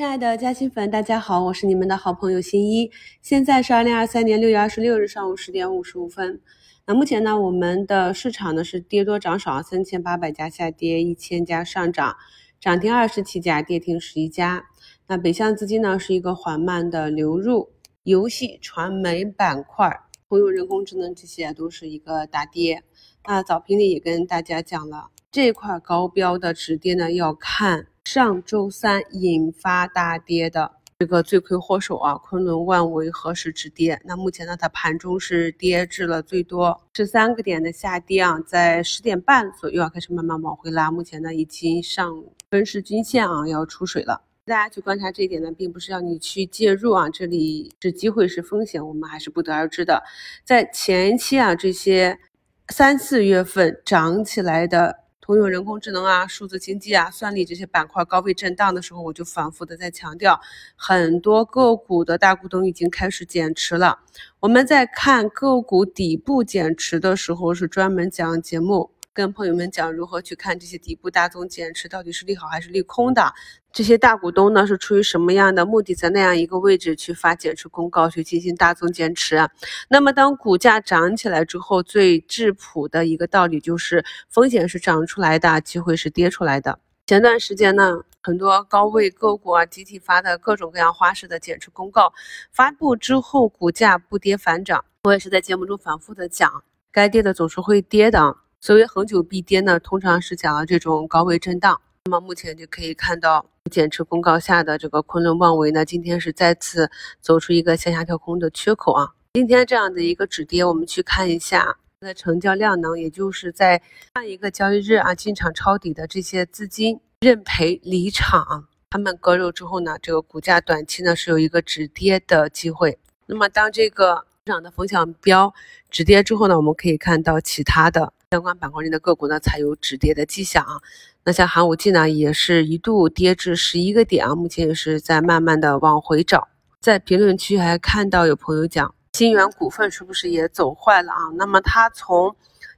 亲爱的嘉兴粉，大家好，我是你们的好朋友新一。现在是二零二三年六月二十六日上午十点五十五分。那目前呢，我们的市场呢是跌多涨少，三千八百家下跌，一千家上涨，涨停二十七家，跌停十一家。那北向资金呢是一个缓慢的流入，游戏、传媒板块、通用人工智能这些都是一个大跌。那早评里也跟大家讲了，这块高标的止跌呢要看。上周三引发大跌的这个罪魁祸首啊，昆仑万维何时止跌？那目前呢，它盘中是跌至了最多十三个点的下跌啊，在十点半左右啊开始慢慢往回拉，目前呢已经上分时均线啊要出水了。大家去观察这一点呢，并不是要你去介入啊，这里是机会是风险，我们还是不得而知的。在前期啊，这些三四月份涨起来的。通用人工智能啊、数字经济啊、算力这些板块高位震荡的时候，我就反复的在强调，很多个股的大股东已经开始减持了。我们在看个股底部减持的时候，是专门讲节目。跟朋友们讲如何去看这些底部大宗减持到底是利好还是利空的？这些大股东呢是出于什么样的目的，在那样一个位置去发减持公告，去进行大宗减持？那么当股价涨起来之后，最质朴的一个道理就是，风险是涨出来的，机会是跌出来的。前段时间呢，很多高位个股啊集体发的各种各样花式的减持公告发布之后，股价不跌反涨。我也是在节目中反复的讲，该跌的总是会跌的。所谓恒久必跌呢，通常是讲了这种高位震荡。那么目前就可以看到减持公告下的这个昆仑万维呢，今天是再次走出一个向下跳空的缺口啊。今天这样的一个止跌，我们去看一下它的成交量能，也就是在上一个交易日啊进场抄底的这些资金认赔离场，他们割肉之后呢，这个股价短期呢是有一个止跌的机会。那么当这个市场的风向标止跌之后呢，我们可以看到其他的。相关板块内的个股呢，才有止跌的迹象啊。那像寒武纪呢，也是一度跌至十一个点啊，目前也是在慢慢的往回找。在评论区还看到有朋友讲，新源股份是不是也走坏了啊？那么它从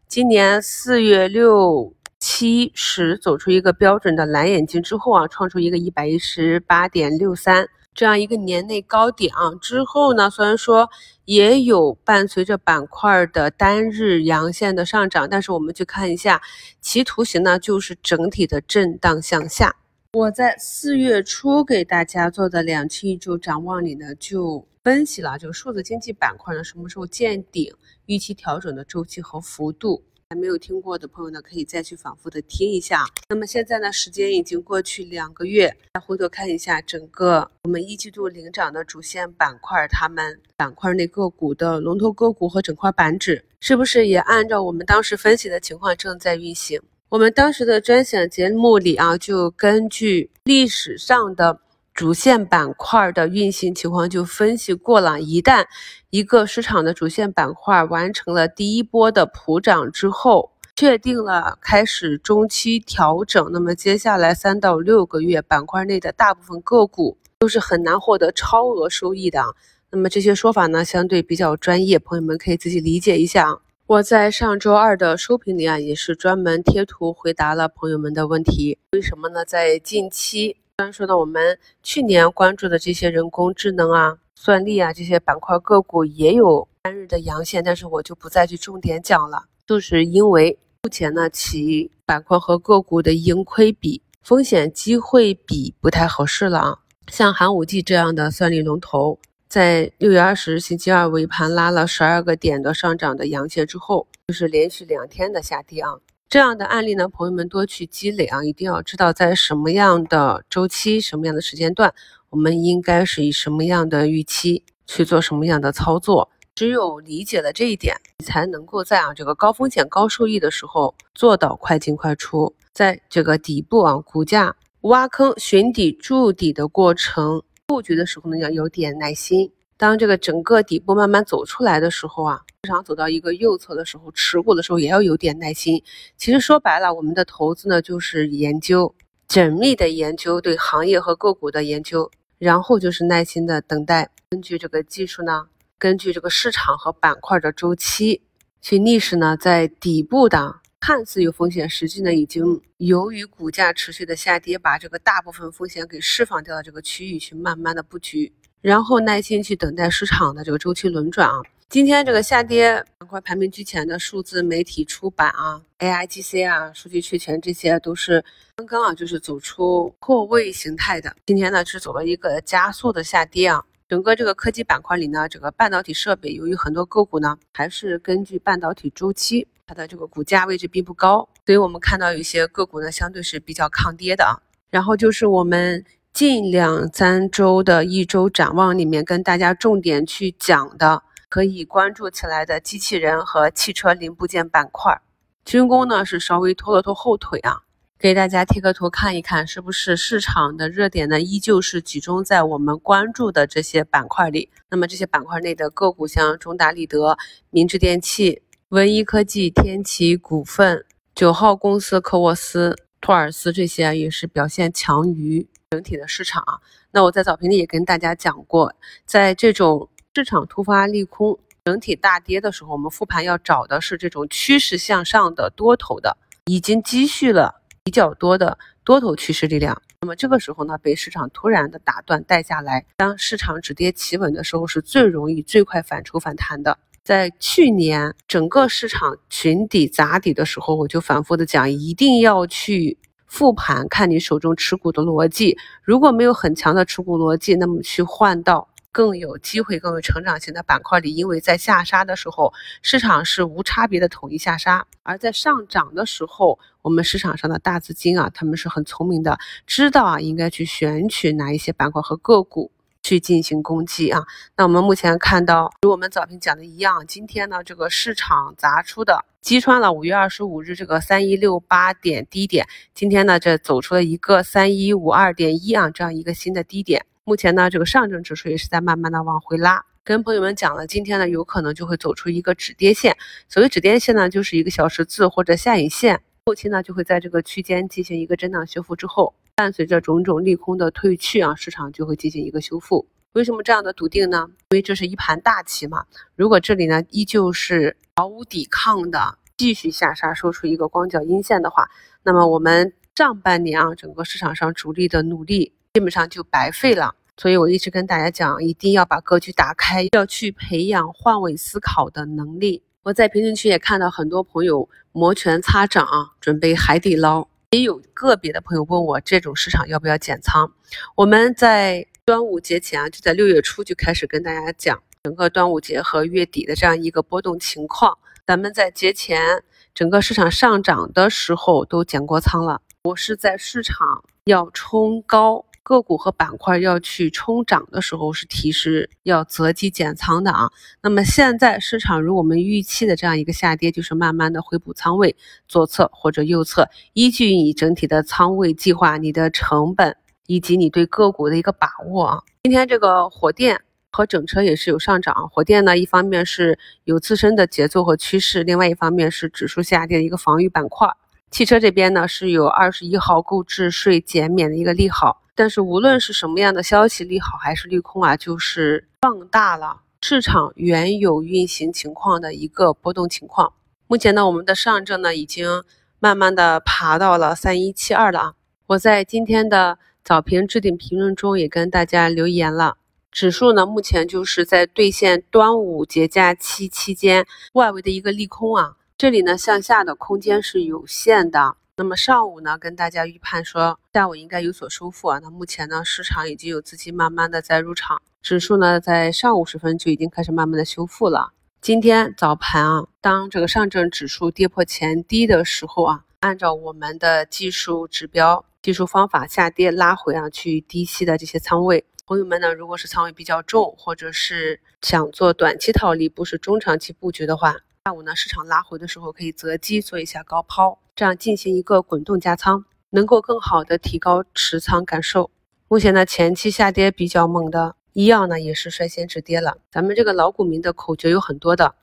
今年四月六七十走出一个标准的蓝眼睛之后啊，创出一个一百一十八点六三。这样一个年内高点啊，之后呢，虽然说也有伴随着板块的单日阳线的上涨，但是我们去看一下其图形呢，就是整体的震荡向下。我在四月初给大家做的两期一周展望里呢，就分析了这个数字经济板块呢什么时候见顶、预期调整的周期和幅度。还没有听过的朋友呢，可以再去反复的听一下。那么现在呢，时间已经过去两个月，再回头看一下整个我们一季度领涨的主线板块，他们板块内个股的龙头个股和整块板指，是不是也按照我们当时分析的情况正在运行？我们当时的专享节目里啊，就根据历史上的。主线板块的运行情况就分析过了，一旦一个市场的主线板块完成了第一波的普涨之后，确定了开始中期调整，那么接下来三到六个月，板块内的大部分个股都是很难获得超额收益的。那么这些说法呢，相对比较专业，朋友们可以自己理解一下。我在上周二的收评里啊，也是专门贴图回答了朋友们的问题。为什么呢？在近期。虽然说呢，我们去年关注的这些人工智能啊、算力啊这些板块个股也有单日的阳线，但是我就不再去重点讲了，就是因为目前呢，其板块和个股的盈亏比、风险机会比不太合适了啊。像寒武纪这样的算力龙头，在六月二十日星期二尾盘拉了十二个点的上涨的阳线之后，就是连续两天的下跌啊。这样的案例呢，朋友们多去积累啊，一定要知道在什么样的周期、什么样的时间段，我们应该是以什么样的预期去做什么样的操作。只有理解了这一点，你才能够在啊这个高风险高收益的时候做到快进快出。在这个底部啊，股价挖坑寻底筑底的过程布局的时候呢，要有点耐心。当这个整个底部慢慢走出来的时候啊，市场走到一个右侧的时候，持股的时候也要有点耐心。其实说白了，我们的投资呢，就是研究，缜密的研究对行业和个股的研究，然后就是耐心的等待，根据这个技术呢，根据这个市场和板块的周期，去逆势呢，在底部的看似有风险，实际呢已经由于股价持续的下跌，把这个大部分风险给释放掉的这个区域去慢慢的布局，然后耐心去等待市场的这个周期轮转啊。今天这个下跌板块排名居前的数字媒体出版啊，AIGC 啊，数据确权这些都是刚刚啊就是走出破位形态的，今天呢是走了一个加速的下跌啊。整个这个科技板块里呢，这个半导体设备由于很多个股呢还是根据半导体周期。它的这个股价位置并不高，所以我们看到有些个股呢，相对是比较抗跌的啊。然后就是我们近两三周的一周展望里面，跟大家重点去讲的，可以关注起来的机器人和汽车零部件板块。军工呢是稍微拖了拖后腿啊，给大家贴个图看一看，是不是市场的热点呢，依旧是集中在我们关注的这些板块里。那么这些板块内的个股，像中达立德、明治电器。文一科技、天齐股份、九号公司、科沃斯、托尔斯这些也是表现强于整体的市场。那我在早评里也跟大家讲过，在这种市场突发利空、整体大跌的时候，我们复盘要找的是这种趋势向上的多头的，已经积蓄了比较多的多头趋势力量。那么这个时候呢，被市场突然的打断带下来，当市场止跌企稳的时候，是最容易最快反抽反弹的。在去年整个市场寻底砸底的时候，我就反复的讲，一定要去复盘，看你手中持股的逻辑。如果没有很强的持股逻辑，那么去换到更有机会、更有成长型的板块里。因为在下杀的时候，市场是无差别的统一下杀；而在上涨的时候，我们市场上的大资金啊，他们是很聪明的，知道啊应该去选取哪一些板块和个股。去进行攻击啊！那我们目前看到，如我们早评讲的一样，今天呢，这个市场砸出的击穿了五月二十五日这个三一六八点低点，今天呢，这走出了一个三一五二点一啊这样一个新的低点。目前呢，这个上证指数也是在慢慢的往回拉。跟朋友们讲了，今天呢，有可能就会走出一个止跌线。所谓止跌线呢，就是一个小十字或者下影线，后期呢就会在这个区间进行一个震荡修复之后。伴随着种种利空的退去啊，市场就会进行一个修复。为什么这样的笃定呢？因为这是一盘大棋嘛。如果这里呢依旧是毫无抵抗的继续下杀，收出一个光脚阴线的话，那么我们上半年啊整个市场上主力的努力基本上就白费了。所以我一直跟大家讲，一定要把格局打开，要去培养换位思考的能力。我在评论区也看到很多朋友摩拳擦掌，准备海底捞。也有个别的朋友问我，这种市场要不要减仓？我们在端午节前啊，就在六月初就开始跟大家讲整个端午节和月底的这样一个波动情况。咱们在节前整个市场上涨的时候都减过仓了。我是在市场要冲高。个股和板块要去冲涨的时候，是提示要择机减仓的啊。那么现在市场如我们预期的这样一个下跌，就是慢慢的回补仓位，左侧或者右侧，依据你整体的仓位计划、你的成本以及你对个股的一个把握啊。今天这个火电和整车也是有上涨，火电呢一方面是有自身的节奏和趋势，另外一方面是指数下跌的一个防御板块。汽车这边呢是有二十一号购置税减免的一个利好。但是无论是什么样的消息利好还是利空啊，就是放大了市场原有运行情况的一个波动情况。目前呢，我们的上证呢已经慢慢的爬到了三一七二了啊。我在今天的早评置顶评论中也跟大家留言了，指数呢目前就是在兑现端午节假期期间外围的一个利空啊，这里呢向下的空间是有限的。那么上午呢，跟大家预判说下午应该有所收复啊。那目前呢，市场已经有资金慢慢的在入场，指数呢在上午时分就已经开始慢慢的修复了。今天早盘啊，当这个上证指数跌破前低的时候啊，按照我们的技术指标、技术方法下跌拉回啊，去低吸的这些仓位，朋友们呢，如果是仓位比较重，或者是想做短期套利，不是中长期布局的话。下午呢，市场拉回的时候可以择机做一下高抛，这样进行一个滚动加仓，能够更好的提高持仓感受。目前呢，前期下跌比较猛的医药呢，也是率先止跌了。咱们这个老股民的口诀有很多的，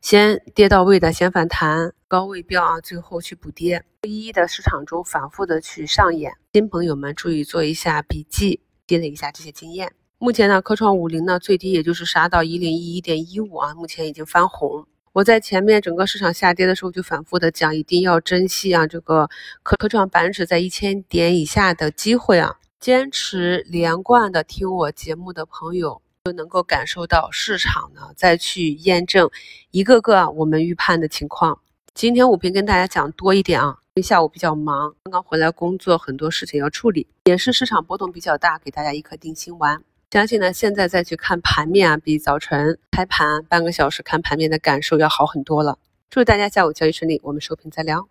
先跌到位的先反弹，高位标啊，最后去补跌，一一的市场中反复的去上演。新朋友们注意做一下笔记，积累一下这些经验。目前呢，科创五零呢最低也就是杀到一零一一点一五啊，目前已经翻红。我在前面整个市场下跌的时候就反复的讲，一定要珍惜啊这个科科创板指在一千点以下的机会啊，坚持连贯的听我节目的朋友就能够感受到市场呢再去验证一个个我们预判的情况。今天武平跟大家讲多一点啊，因为下午比较忙，刚刚回来工作，很多事情要处理，也是市场波动比较大，给大家一颗定心丸。相信呢，现在再去看盘面啊，比早晨开盘半个小时看盘面的感受要好很多了。祝大家下午交易顺利，我们收评再聊。